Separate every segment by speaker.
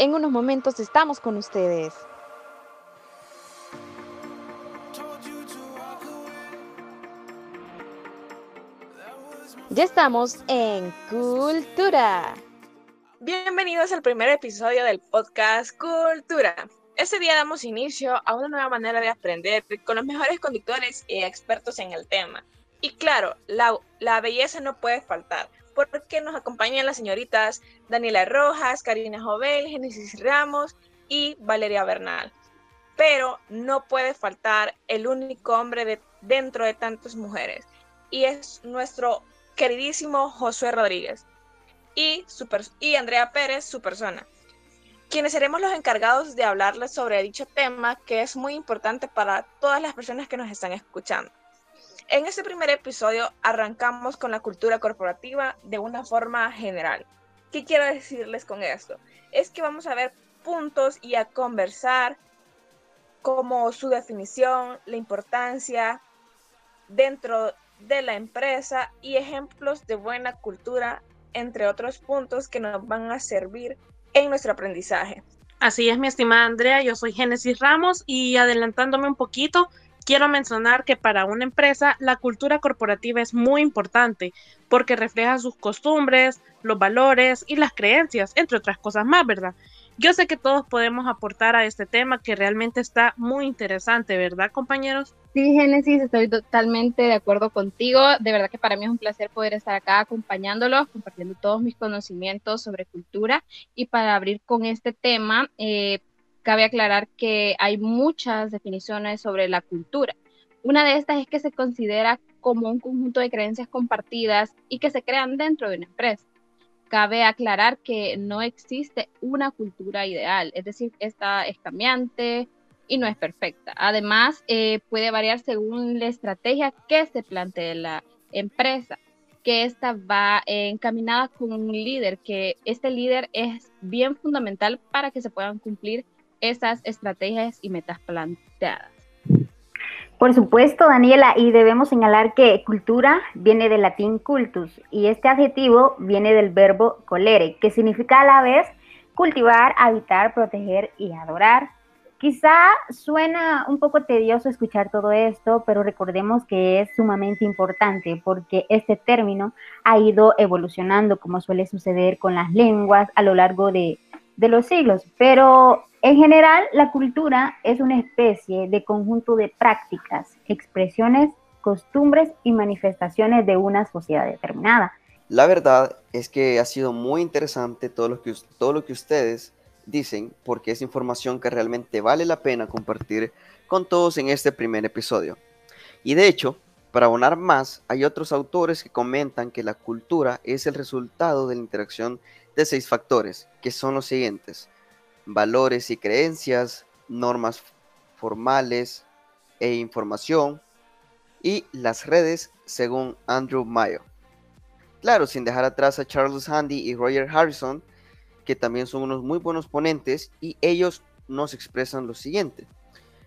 Speaker 1: En unos momentos estamos con ustedes. Ya estamos en Cultura.
Speaker 2: Bienvenidos al primer episodio del podcast Cultura. Este día damos inicio a una nueva manera de aprender con los mejores conductores y expertos en el tema. Y claro, la, la belleza no puede faltar, porque nos acompañan las señoritas Daniela Rojas, Karina Jovel, Genesis Ramos y Valeria Bernal. Pero no puede faltar el único hombre de, dentro de tantas mujeres, y es nuestro queridísimo Josué Rodríguez y, y Andrea Pérez, su persona, quienes seremos los encargados de hablarles sobre dicho tema que es muy importante para todas las personas que nos están escuchando. En este primer episodio arrancamos con la cultura corporativa de una forma general. ¿Qué quiero decirles con esto? Es que vamos a ver puntos y a conversar como su definición, la importancia dentro de la empresa y ejemplos de buena cultura, entre otros puntos que nos van a servir en nuestro aprendizaje.
Speaker 3: Así es, mi estimada Andrea, yo soy Génesis Ramos y adelantándome un poquito, quiero mencionar que para una empresa la cultura corporativa es muy importante porque refleja sus costumbres, los valores y las creencias, entre otras cosas más, ¿verdad? Yo sé que todos podemos aportar a este tema que realmente está muy interesante, ¿verdad, compañeros?
Speaker 4: Sí, Génesis, estoy totalmente de acuerdo contigo. De verdad que para mí es un placer poder estar acá acompañándolos, compartiendo todos mis conocimientos sobre cultura. Y para abrir con este tema, eh, cabe aclarar que hay muchas definiciones sobre la cultura. Una de estas es que se considera como un conjunto de creencias compartidas y que se crean dentro de una empresa. Cabe aclarar que no existe una cultura ideal, es decir, esta es cambiante y no es perfecta. Además, eh, puede variar según la estrategia que se plantee la empresa, que esta va encaminada con un líder, que este líder es bien fundamental para que se puedan cumplir esas estrategias y metas planteadas.
Speaker 5: Por supuesto, Daniela, y debemos señalar que cultura viene del latín cultus y este adjetivo viene del verbo colere, que significa a la vez cultivar, habitar, proteger y adorar. Quizá suena un poco tedioso escuchar todo esto, pero recordemos que es sumamente importante porque este término ha ido evolucionando como suele suceder con las lenguas a lo largo de, de los siglos, pero en general, la cultura es una especie de conjunto de prácticas, expresiones, costumbres y manifestaciones de una sociedad determinada.
Speaker 6: La verdad es que ha sido muy interesante todo lo que, todo lo que ustedes dicen, porque es información que realmente vale la pena compartir con todos en este primer episodio. Y de hecho, para abonar más, hay otros autores que comentan que la cultura es el resultado de la interacción de seis factores, que son los siguientes valores y creencias, normas formales e información, y las redes según Andrew Mayo. Claro, sin dejar atrás a Charles Handy y Roger Harrison, que también son unos muy buenos ponentes, y ellos nos expresan lo siguiente.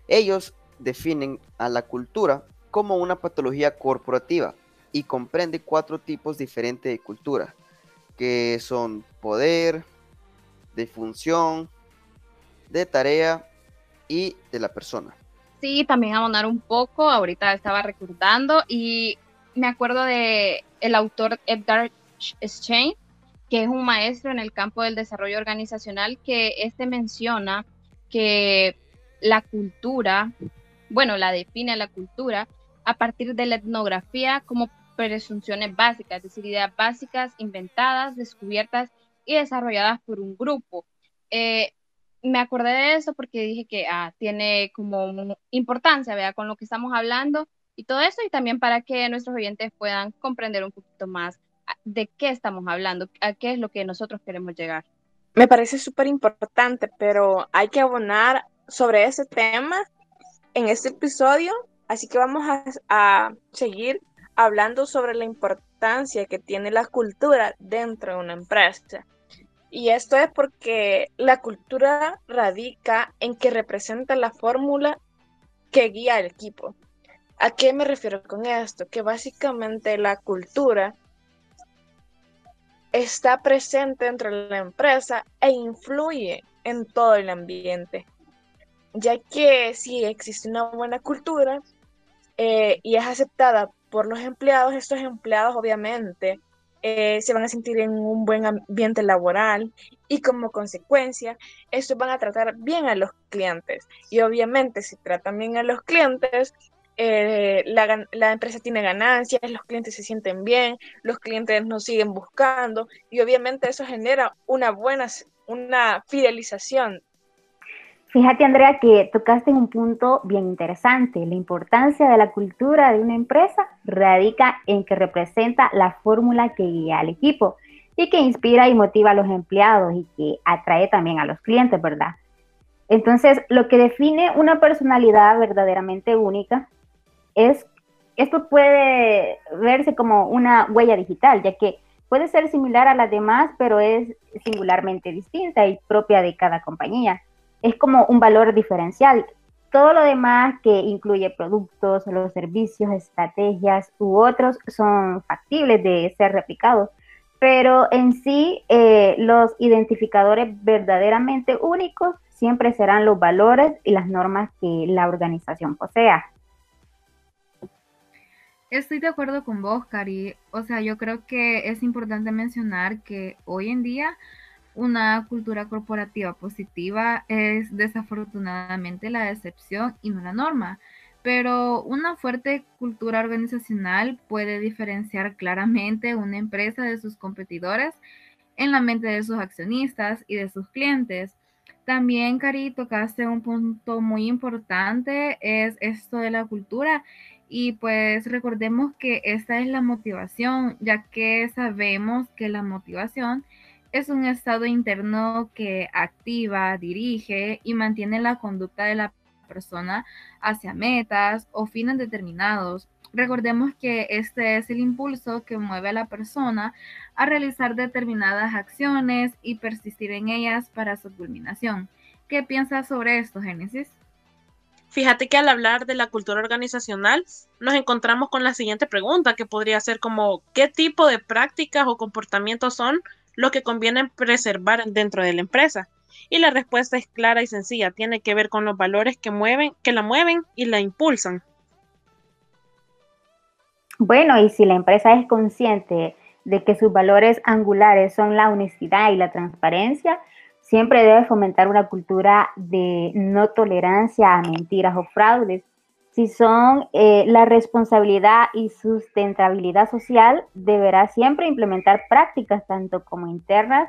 Speaker 6: Ellos definen a la cultura como una patología corporativa y comprende cuatro tipos diferentes de cultura, que son poder, de función, de tarea y de la persona.
Speaker 4: Sí, también abonar un poco, ahorita estaba recordando y me acuerdo de el autor Edgar Schein, que es un maestro en el campo del desarrollo organizacional, que este menciona que la cultura, bueno, la define la cultura a partir de la etnografía como presunciones básicas, es decir, ideas básicas inventadas, descubiertas y desarrolladas por un grupo. Eh, me acordé de eso porque dije que ah, tiene como importancia, ¿verdad? Con lo que estamos hablando y todo eso, y también para que nuestros oyentes puedan comprender un poquito más ah, de qué estamos hablando, a qué es lo que nosotros queremos llegar.
Speaker 2: Me parece súper importante, pero hay que abonar sobre ese tema en este episodio, así que vamos a, a seguir hablando sobre la importancia que tiene la cultura dentro de una empresa. Y esto es porque la cultura radica en que representa la fórmula que guía al equipo. ¿A qué me refiero con esto? Que básicamente la cultura está presente dentro de la empresa e influye en todo el ambiente, ya que si existe una buena cultura eh, y es aceptada por los empleados, estos empleados obviamente eh, se van a sentir en un buen ambiente laboral y como consecuencia, estos van a tratar bien a los clientes. Y obviamente si tratan bien a los clientes, eh, la, la, empresa tiene ganancias, los clientes se sienten bien, los clientes nos siguen buscando y obviamente eso genera una buena, una fidelización.
Speaker 5: Fíjate, Andrea, que tocaste un punto bien interesante. La importancia de la cultura de una empresa radica en que representa la fórmula que guía al equipo y que inspira y motiva a los empleados y que atrae también a los clientes, ¿verdad? Entonces, lo que define una personalidad verdaderamente única es, esto puede verse como una huella digital, ya que puede ser similar a las demás, pero es singularmente distinta y propia de cada compañía. Es como un valor diferencial. Todo lo demás que incluye productos, los servicios, estrategias u otros son factibles de ser replicados, pero en sí eh, los identificadores verdaderamente únicos siempre serán los valores y las normas que la organización posea.
Speaker 7: Estoy de acuerdo con vos, Cari. O sea, yo creo que es importante mencionar que hoy en día una cultura corporativa positiva es desafortunadamente la excepción y no la norma. Pero una fuerte cultura organizacional puede diferenciar claramente una empresa de sus competidores en la mente de sus accionistas y de sus clientes. También, Cari, tocaste un punto muy importante, es esto de la cultura y pues recordemos que esta es la motivación, ya que sabemos que la motivación es un estado interno que activa, dirige y mantiene la conducta de la persona hacia metas o fines determinados. Recordemos que este es el impulso que mueve a la persona a realizar determinadas acciones y persistir en ellas para su culminación. ¿Qué piensas sobre esto, Génesis?
Speaker 3: Fíjate que al hablar de la cultura organizacional nos encontramos con la siguiente pregunta que podría ser como ¿qué tipo de prácticas o comportamientos son los que conviene preservar dentro de la empresa? Y la respuesta es clara y sencilla, tiene que ver con los valores que mueven, que la mueven y la impulsan.
Speaker 5: Bueno, y si la empresa es consciente de que sus valores angulares son la honestidad y la transparencia, Siempre debe fomentar una cultura de no tolerancia a mentiras o fraudes. Si son eh, la responsabilidad y sustentabilidad social, deberá siempre implementar prácticas tanto como internas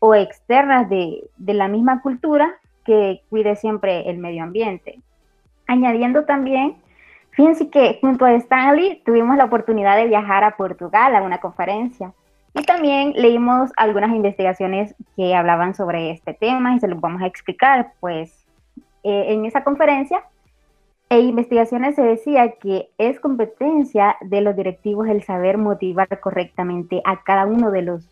Speaker 5: o externas de, de la misma cultura que cuide siempre el medio ambiente. Añadiendo también Fíjense que junto a Stanley tuvimos la oportunidad de viajar a Portugal a una conferencia y también leímos algunas investigaciones que hablaban sobre este tema y se los vamos a explicar. Pues eh, en esa conferencia e investigaciones se decía que es competencia de los directivos el saber motivar correctamente a cada uno de los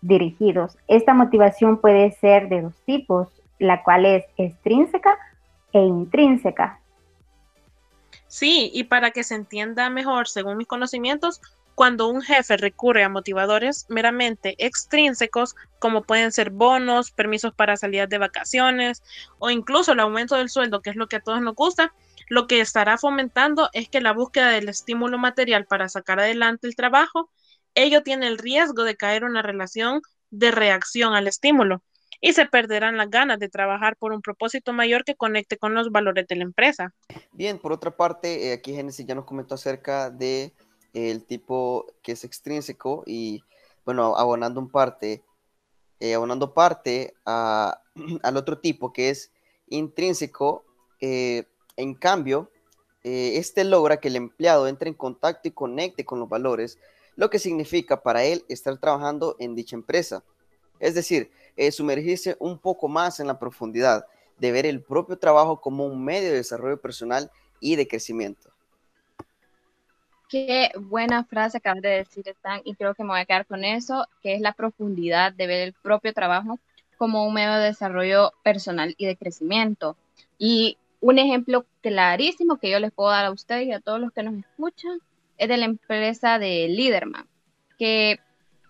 Speaker 5: dirigidos. Esta motivación puede ser de dos tipos, la cual es extrínseca e intrínseca.
Speaker 3: Sí, y para que se entienda mejor, según mis conocimientos, cuando un jefe recurre a motivadores meramente extrínsecos, como pueden ser bonos, permisos para salidas de vacaciones o incluso el aumento del sueldo, que es lo que a todos nos gusta, lo que estará fomentando es que la búsqueda del estímulo material para sacar adelante el trabajo, ello tiene el riesgo de caer en una relación de reacción al estímulo y se perderán las ganas de trabajar por un propósito mayor que conecte con los valores de la empresa.
Speaker 6: Bien, por otra parte, eh, aquí Genesis ya nos comentó acerca de el tipo que es extrínseco y, bueno, abonando un parte, eh, abonando parte al otro tipo que es intrínseco, eh, en cambio, eh, este logra que el empleado entre en contacto y conecte con los valores, lo que significa para él estar trabajando en dicha empresa. Es decir, sumergirse un poco más en la profundidad de ver el propio trabajo como un medio de desarrollo personal y de crecimiento.
Speaker 4: Qué buena frase acabas de decir, Stan, y creo que me voy a quedar con eso, que es la profundidad de ver el propio trabajo como un medio de desarrollo personal y de crecimiento. Y un ejemplo clarísimo que yo les puedo dar a ustedes y a todos los que nos escuchan es de la empresa de Liderman, que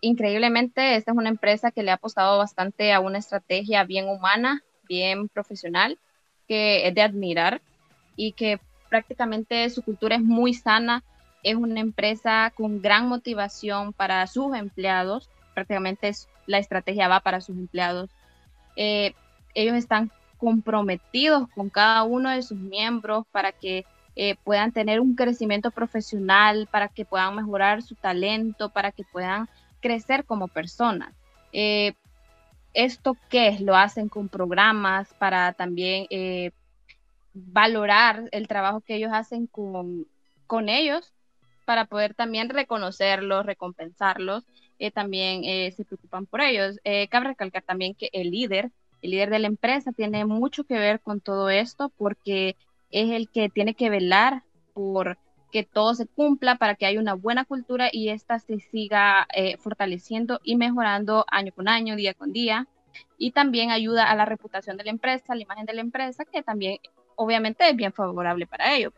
Speaker 4: increíblemente, esta es una empresa que le ha apostado bastante a una estrategia bien humana, bien profesional, que es de admirar y que prácticamente su cultura es muy sana, es una empresa con gran motivación para sus empleados, prácticamente la estrategia va para sus empleados. Eh, ellos están comprometidos con cada uno de sus miembros para que eh, puedan tener un crecimiento profesional, para que puedan mejorar su talento, para que puedan crecer como personas. Eh, ¿Esto qué es? Lo hacen con programas para también valorar el trabajo que ellos hacen con, con ellos para poder también reconocerlos, recompensarlos, eh, también eh, se preocupan por ellos. Eh, cabe recalcar también que el líder, el líder de la empresa tiene mucho que ver con todo esto porque es el que tiene que velar por que todo se cumpla para que haya una buena cultura y esta se siga fortaleciendo y mejorando año con año, día con día. Y también ayuda a la reputación de la empresa, a la imagen de la empresa, que también obviamente es bien favorable para ellos.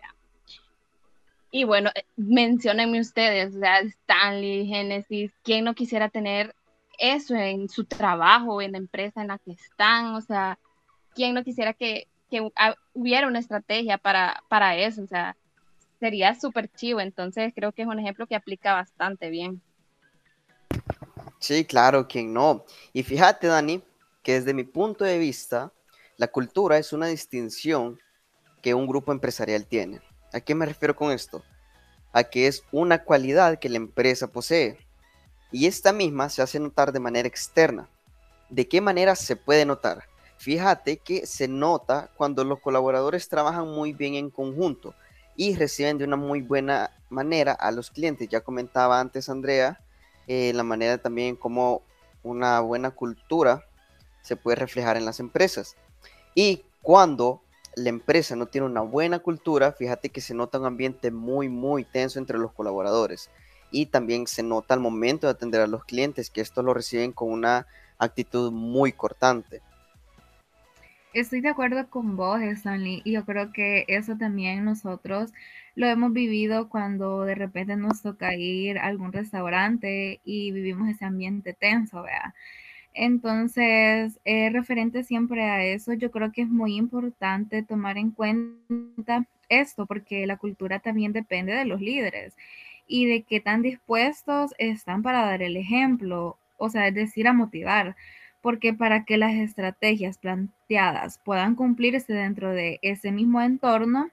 Speaker 4: Y bueno, eh, menciónenme ustedes, Stanley, Genesis, ¿quién no quisiera tener eso en su trabajo, en la empresa en la que están? O sea, ¿quién no quisiera que, hubiera una estrategia para, para eso? O sea, sería súper chivo. Entonces, creo que es un ejemplo que aplica bastante bien.
Speaker 6: Sí, claro, ¿quién no? Y fíjate, Dani, que desde mi punto de vista, la cultura es una distinción que un grupo empresarial tiene. ¿A qué me refiero con esto? A que es una cualidad que la empresa posee. Y esta misma se hace notar de manera externa. ¿De qué manera se puede notar? Fíjate que se nota cuando los colaboradores trabajan muy bien en conjunto y reciben de una muy buena manera a los clientes. Ya comentaba antes Andrea eh, la manera también como una buena cultura se puede reflejar en las empresas. Y cuando la empresa no tiene una buena cultura, fíjate que se nota un ambiente muy, muy tenso entre los colaboradores. Y también se nota al momento de atender a los clientes que esto lo reciben con una actitud muy cortante.
Speaker 7: Estoy de acuerdo con vos, Stanley, y yo creo que eso también nosotros lo hemos vivido cuando de repente nos toca ir a algún restaurante y vivimos ese ambiente tenso, ¿vea? Entonces, eh, referente siempre a eso, yo creo que es muy importante tomar en cuenta esto, porque la cultura también depende de los líderes y de qué tan dispuestos están para dar el ejemplo, o sea, es decir, a motivar, porque para que las estrategias planteadas puedan cumplirse dentro de ese mismo entorno,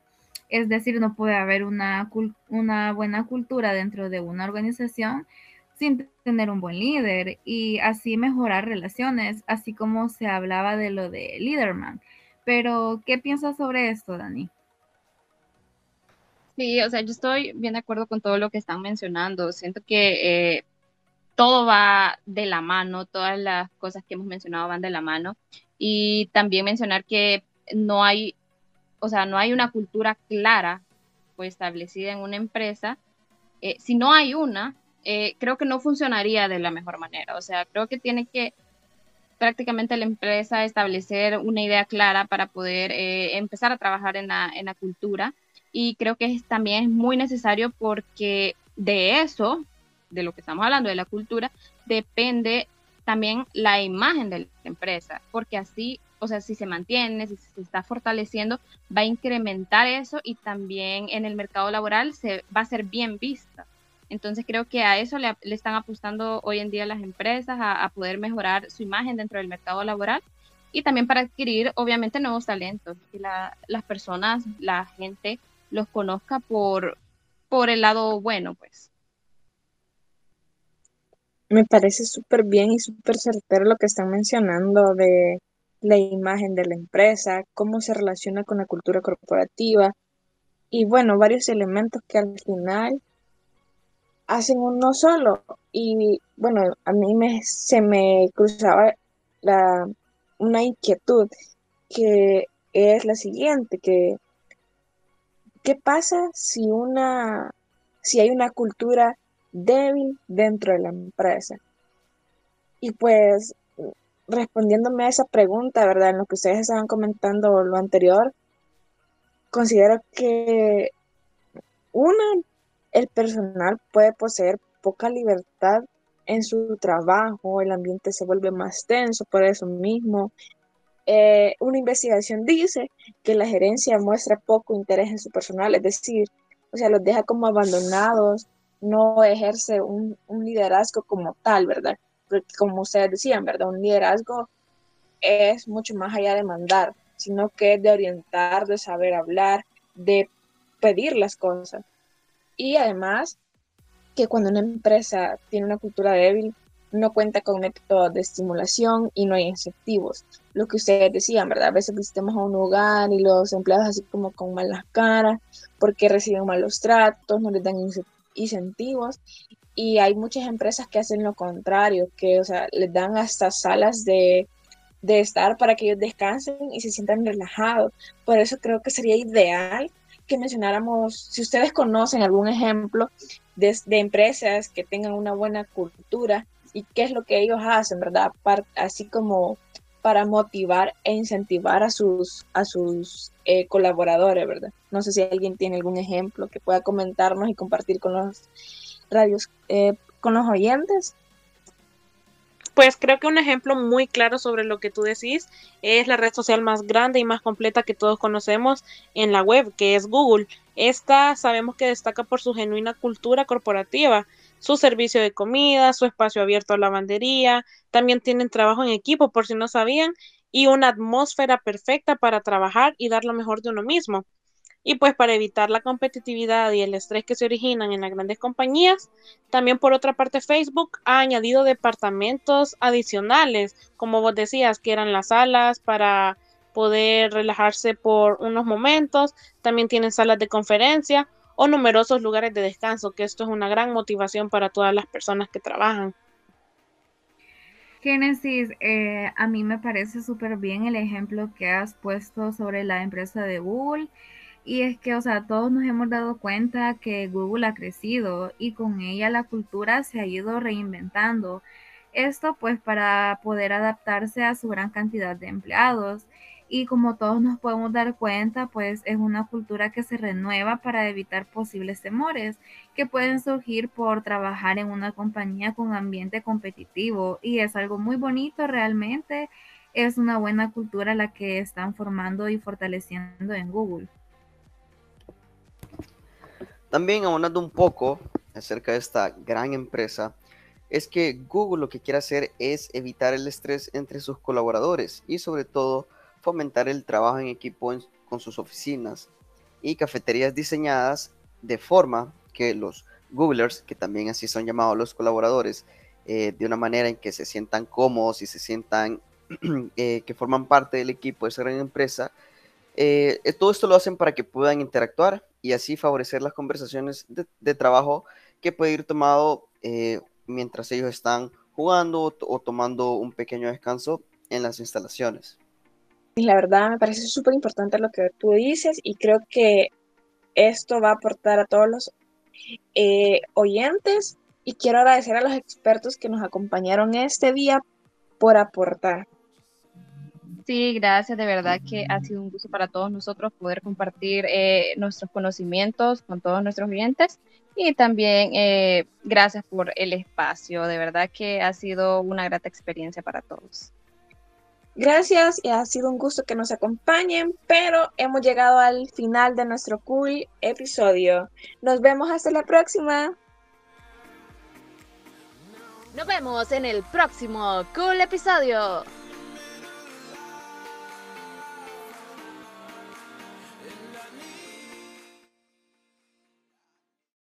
Speaker 7: es decir, no puede haber una, una buena cultura dentro de una organización sin tener un buen líder y así mejorar relaciones, así como se hablaba de lo de Leaderman. Pero, ¿qué piensas sobre esto, Dani?
Speaker 4: Sí, o sea, yo estoy bien de acuerdo con todo lo que están mencionando. Siento que eh, todo va de la mano, todas las cosas que hemos mencionado van de la mano. Y también mencionar que no hay, o sea, no hay una cultura clara pues, establecida en una empresa. Eh, si no hay una, eh, creo que no funcionaría de la mejor manera. O sea, creo que tiene que prácticamente la empresa establecer una idea clara para poder eh, empezar a trabajar en la, en la cultura. Y creo que es, también es muy necesario porque de eso, de lo que estamos hablando, de la cultura, depende también la imagen de la empresa, porque así, o sea, si se mantiene, si se está fortaleciendo, va a incrementar eso y también en el mercado laboral se va a ser bien vista. Entonces creo que a eso le, están apostando hoy en día las empresas, a, poder mejorar su imagen dentro del mercado laboral y también para adquirir obviamente nuevos talentos, las personas, la gente los conozca por, por el lado bueno, pues.
Speaker 2: Me parece súper bien y súper certero lo que están mencionando de la imagen de la empresa, cómo se relaciona con la cultura corporativa y bueno, varios elementos que al final hacen uno solo. Y bueno, a mí me, se me cruzaba la, una inquietud que es la siguiente, que ¿qué pasa si una si hay una cultura débil dentro de la empresa? Y pues respondiéndome a esa pregunta, ¿verdad? En lo que ustedes estaban comentando lo anterior, considero que una el personal puede poseer poca libertad en su trabajo, el ambiente se vuelve más tenso por eso mismo. Eh, una investigación dice que la gerencia muestra poco interés en su personal, es decir, o sea, los deja como abandonados, no ejerce un, liderazgo como tal, ¿verdad? Como ustedes decían, ¿verdad? Un liderazgo es mucho más allá de mandar, sino que es de orientar, de saber hablar, de pedir las cosas. Y además, que cuando una empresa tiene una cultura débil, no cuenta con métodos de estimulación y no hay incentivos. Lo que ustedes decían, ¿verdad? A veces visitamos a un hogar y los empleados así como con malas caras porque reciben malos tratos, no les dan incentivos. Y hay muchas empresas que hacen lo contrario, que, o sea, les dan hasta salas de, de estar para que ellos descansen y se sientan relajados. Por eso creo que sería ideal que mencionáramos, si ustedes conocen algún ejemplo de, de empresas que tengan una buena cultura y qué es lo que ellos hacen, ¿verdad? así como para motivar e incentivar a sus, a sus eh, colaboradores, ¿verdad? No sé si alguien tiene algún ejemplo que pueda comentarnos y compartir con los radios, eh, con los oyentes.
Speaker 3: Pues creo que un ejemplo muy claro sobre lo que tú decís es la red social más grande y más completa que todos conocemos en la web, que es Google. Esta sabemos que destaca por su genuina cultura corporativa, su servicio de comida, su espacio abierto a lavandería, también tienen trabajo en equipo por si no sabían y una atmósfera perfecta para trabajar y dar lo mejor de uno mismo. Y pues para evitar la competitividad y el estrés que se originan en las grandes compañías, también por otra parte Facebook ha añadido departamentos adicionales, como vos decías, que eran las salas para poder relajarse por unos momentos, también tienen salas de conferencia o numerosos lugares de descanso, que esto es una gran motivación para todas las personas que trabajan.
Speaker 7: Génesis, eh, a mí me parece súper bien el ejemplo que has puesto sobre la empresa de Google. Y es que, o sea, todos nos hemos dado cuenta que Google ha crecido y con ella la cultura se ha ido reinventando. Esto pues para poder adaptarse a su gran cantidad de empleados y como todos nos podemos dar cuenta, pues es una cultura que se renueva para evitar posibles temores que pueden surgir por trabajar en una compañía con ambiente competitivo y es algo muy bonito realmente. Es una buena cultura la que están formando y fortaleciendo en Google.
Speaker 6: También aunando un poco acerca de esta gran empresa, es que Google lo que quiere hacer es evitar el estrés entre sus colaboradores y sobre todo fomentar el trabajo en equipo con sus oficinas y cafeterías diseñadas de forma que los Googlers, que también así son llamados los colaboradores, eh, de una manera en que se sientan cómodos y se sientan eh, que forman parte del equipo de esa gran empresa, eh, todo esto lo hacen para que puedan interactuar y así favorecer las conversaciones de, de trabajo que puede ir tomado mientras ellos están jugando o tomando un pequeño descanso en las instalaciones.
Speaker 2: La verdad me parece súper importante lo que tú dices y creo que esto va a aportar a todos los eh, oyentes y quiero agradecer a los expertos que nos acompañaron este día por aportar.
Speaker 4: Sí, gracias, de verdad que ha sido un gusto para todos nosotros poder compartir eh, nuestros conocimientos con todos nuestros oyentes y también eh, gracias por el espacio, de verdad que ha sido una grata experiencia para todos.
Speaker 2: Gracias y ha sido un gusto que nos acompañen, pero hemos llegado al final de nuestro cool episodio. Nos vemos hasta la próxima.
Speaker 1: Nos vemos en el próximo cool episodio.